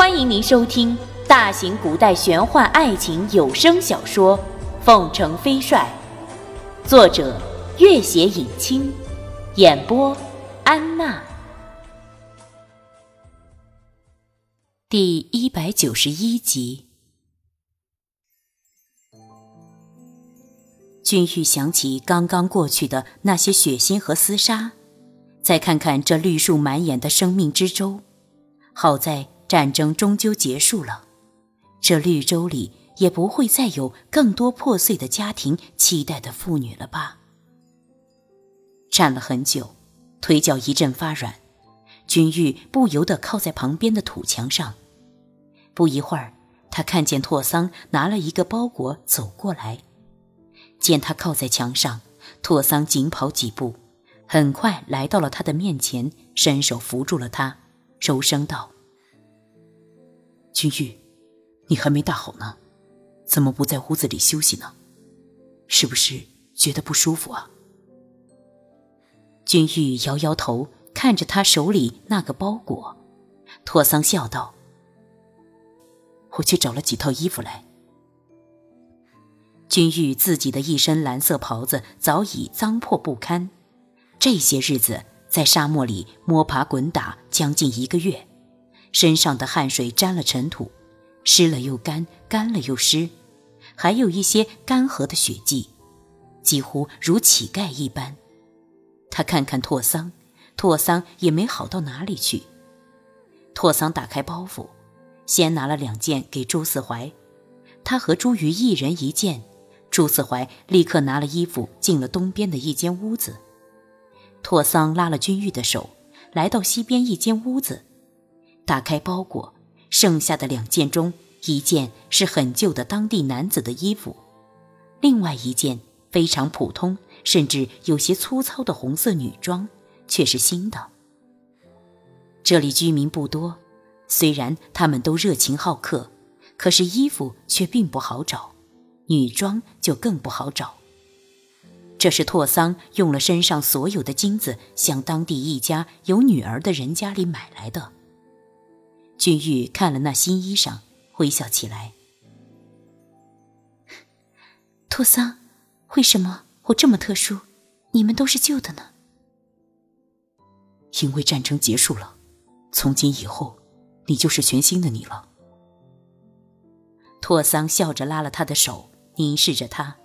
欢迎您收听大型古代玄幻爱情有声小说《凤城飞帅》，作者：月写影清，演播：安娜。第一百九十一集，君玉想起刚刚过去的那些血腥和厮杀，再看看这绿树满眼的生命之舟，好在。战争终究结束了，这绿洲里也不会再有更多破碎的家庭、期待的妇女了吧？站了很久，腿脚一阵发软，君玉不由得靠在旁边的土墙上。不一会儿，他看见拓桑拿了一个包裹走过来，见他靠在墙上，拓桑紧跑几步，很快来到了他的面前，伸手扶住了他，柔声道。君玉，你还没大好呢，怎么不在屋子里休息呢？是不是觉得不舒服啊？君玉摇摇头，看着他手里那个包裹，托桑笑道：“我去找了几套衣服来。”君玉自己的一身蓝色袍子早已脏破不堪，这些日子在沙漠里摸爬滚打将近一个月。身上的汗水沾了尘土，湿了又干，干了又湿，还有一些干涸的血迹，几乎如乞丐一般。他看看拓桑，拓桑也没好到哪里去。拓桑打开包袱，先拿了两件给朱四怀，他和朱瑜一人一件。朱四怀立刻拿了衣服进了东边的一间屋子。拓桑拉了君玉的手，来到西边一间屋子。打开包裹，剩下的两件中，一件是很旧的当地男子的衣服，另外一件非常普通，甚至有些粗糙的红色女装，却是新的。这里居民不多，虽然他们都热情好客，可是衣服却并不好找，女装就更不好找。这是拓桑用了身上所有的金子，向当地一家有女儿的人家里买来的。君玉看了那新衣裳，微笑起来。托桑，为什么我这么特殊？你们都是旧的呢？因为战争结束了，从今以后，你就是全新的你了。托桑笑着拉了他的手，凝视着他。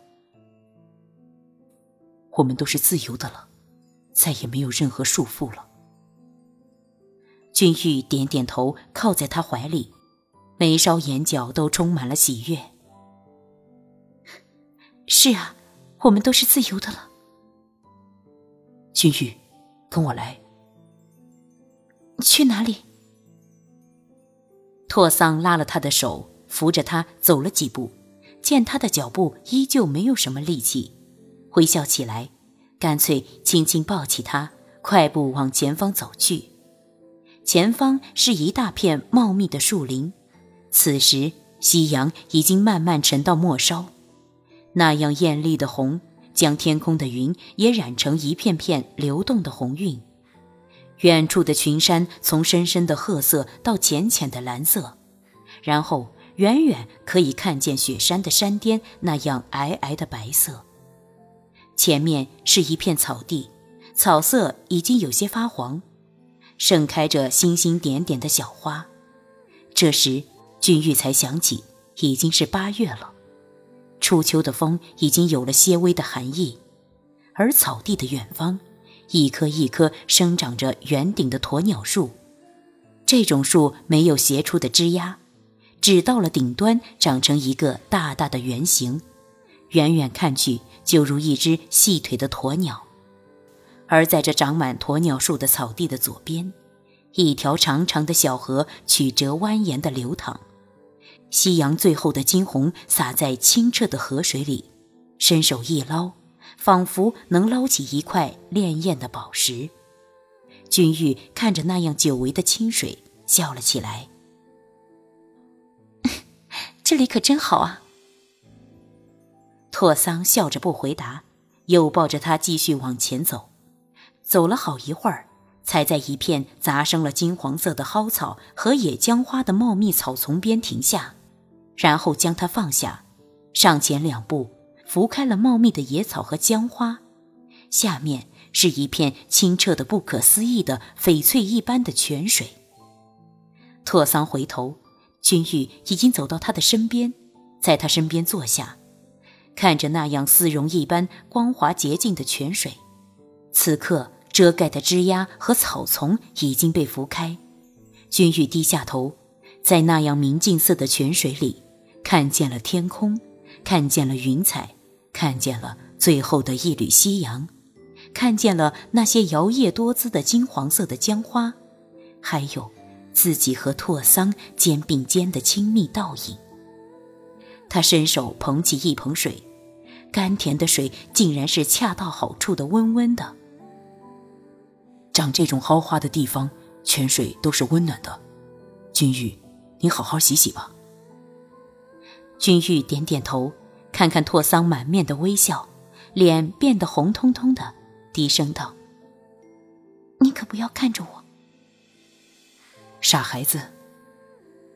我们都是自由的了，再也没有任何束缚了。君玉点点头，靠在他怀里，眉梢眼角都充满了喜悦。是啊，我们都是自由的了。君玉，跟我来。去哪里？拓桑拉了他的手，扶着他走了几步，见他的脚步依旧没有什么力气，微笑起来，干脆轻轻抱起他，快步往前方走去。前方是一大片茂密的树林，此时夕阳已经慢慢沉到末梢，那样艳丽的红将天空的云也染成一片片流动的红晕。远处的群山从深深的褐色到浅浅的蓝色，然后远远可以看见雪山的山巅那样皑皑的白色。前面是一片草地，草色已经有些发黄。盛开着星星点点的小花，这时君玉才想起已经是八月了，初秋的风已经有了些微的寒意，而草地的远方，一棵一棵生长着圆顶的鸵鸟树，这种树没有斜出的枝丫，只到了顶端长成一个大大的圆形，远远看去就如一只细腿的鸵鸟。而在这长满鸵鸟树的草地的左边，一条长长的小河曲折蜿蜒地流淌，夕阳最后的金红洒在清澈的河水里，伸手一捞，仿佛能捞起一块潋滟的宝石。君玉看着那样久违的清水，笑了起来：“ 这里可真好啊！”拓桑笑着不回答，又抱着他继续往前走。走了好一会儿，才在一片杂生了金黄色的蒿草和野姜花的茂密草丛边停下，然后将它放下，上前两步，拂开了茂密的野草和姜花，下面是一片清澈的不可思议的翡翠一般的泉水。拓桑回头，君玉已经走到他的身边，在他身边坐下，看着那样丝绒一般光滑洁净的泉水，此刻。遮盖的枝桠和草丛已经被拂开，君玉低下头，在那样明净色的泉水里，看见了天空，看见了云彩，看见了最后的一缕夕阳，看见了那些摇曳多姿的金黄色的姜花，还有自己和拓桑肩并肩的亲密倒影。他伸手捧起一捧水，甘甜的水竟然是恰到好处的温温的。长这种蒿花的地方，泉水都是温暖的。君玉，你好好洗洗吧。君玉点点头，看看拓桑满面的微笑，脸变得红彤彤的，低声道：“你可不要看着我，傻孩子。”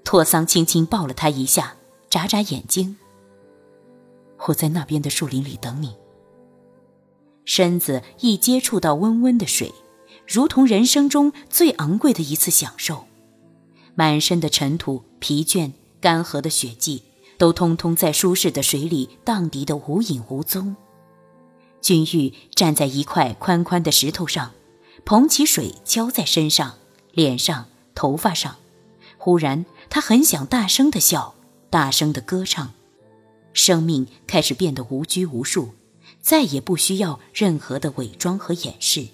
拓桑轻轻抱了他一下，眨眨眼睛：“我在那边的树林里等你。”身子一接触到温温的水。如同人生中最昂贵的一次享受，满身的尘土、疲倦、干涸的血迹，都通通在舒适的水里荡涤的无影无踪。君玉站在一块宽宽的石头上，捧起水浇在身上、脸上、头发上。忽然，他很想大声的笑，大声的歌唱，生命开始变得无拘无束，再也不需要任何的伪装和掩饰。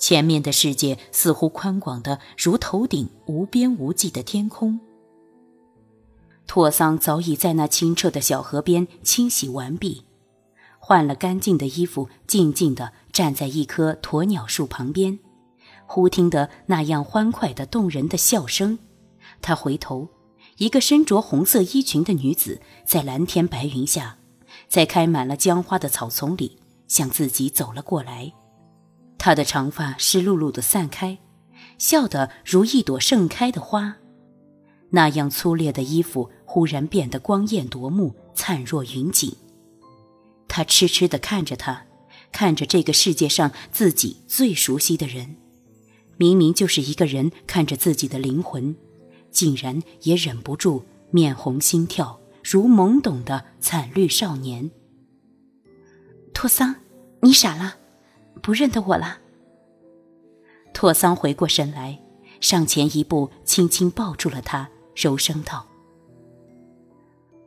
前面的世界似乎宽广的如头顶无边无际的天空。拓桑早已在那清澈的小河边清洗完毕，换了干净的衣服，静静地站在一棵鸵鸟树旁边，忽听得那样欢快的动人的笑声。他回头，一个身着红色衣裙的女子在蓝天白云下，在开满了姜花的草丛里向自己走了过来。她的长发湿漉漉的散开，笑得如一朵盛开的花。那样粗劣的衣服忽然变得光艳夺目，灿若云锦。他痴痴地看着她，看着这个世界上自己最熟悉的人，明明就是一个人看着自己的灵魂，竟然也忍不住面红心跳，如懵懂的惨绿少年。托桑，你傻了。不认得我了。拓桑回过神来，上前一步，轻轻抱住了他，柔声道：“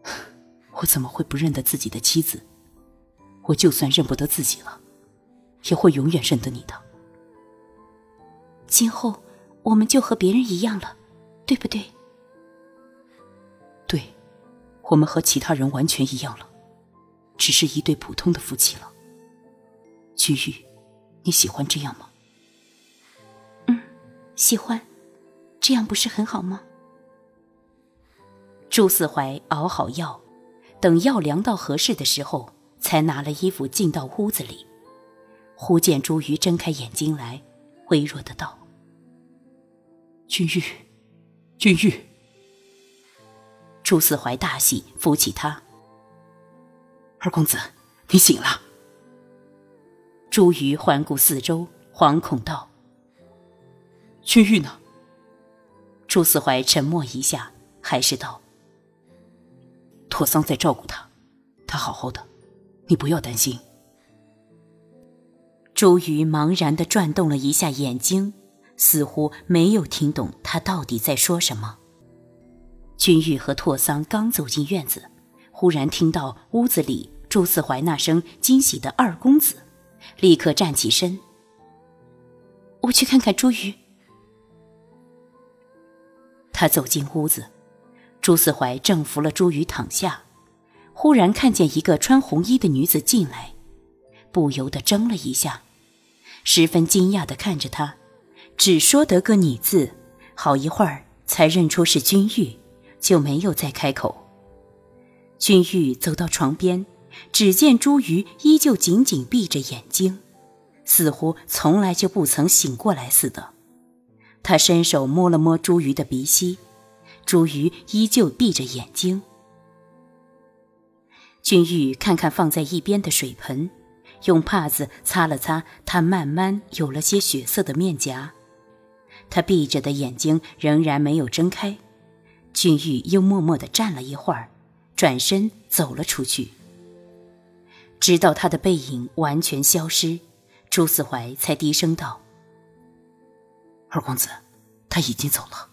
我怎么会不认得自己的妻子？我就算认不得自己了，也会永远认得你的。今后我们就和别人一样了，对不对？对，我们和其他人完全一样了，只是一对普通的夫妻了。居玉。”你喜欢这样吗？嗯，喜欢，这样不是很好吗？朱四怀熬好药，等药凉到合适的时候，才拿了衣服进到屋子里。忽见朱瑜睁开眼睛来，微弱的道：“君玉，君玉。”朱四怀大喜，扶起他：“二公子，你醒了。”朱瑜环顾四周，惶恐道：“君玉呢？”朱四怀沉默一下，还是道：“拓桑在照顾他，他好好的，你不要担心。”朱瑜茫然的转动了一下眼睛，似乎没有听懂他到底在说什么。君玉和拓桑刚走进院子，忽然听到屋子里朱四怀那声惊喜的“二公子”。立刻站起身，我去看看朱瑜。他走进屋子，朱四怀正扶了朱瑜躺下，忽然看见一个穿红衣的女子进来，不由得怔了一下，十分惊讶的看着他，只说得个“你”字，好一会儿才认出是君玉，就没有再开口。君玉走到床边。只见朱瑜依旧紧紧闭着眼睛，似乎从来就不曾醒过来似的。他伸手摸了摸朱鱼的鼻息，朱鱼依旧闭着眼睛。君玉看看放在一边的水盆，用帕子擦了擦他慢慢有了些血色的面颊。他闭着的眼睛仍然没有睁开。君玉又默默地站了一会儿，转身走了出去。直到他的背影完全消失，朱思怀才低声道：“二公子，他已经走了。”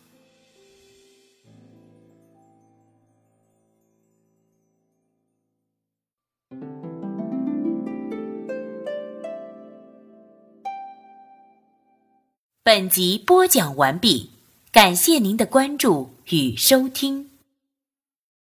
本集播讲完毕，感谢您的关注与收听。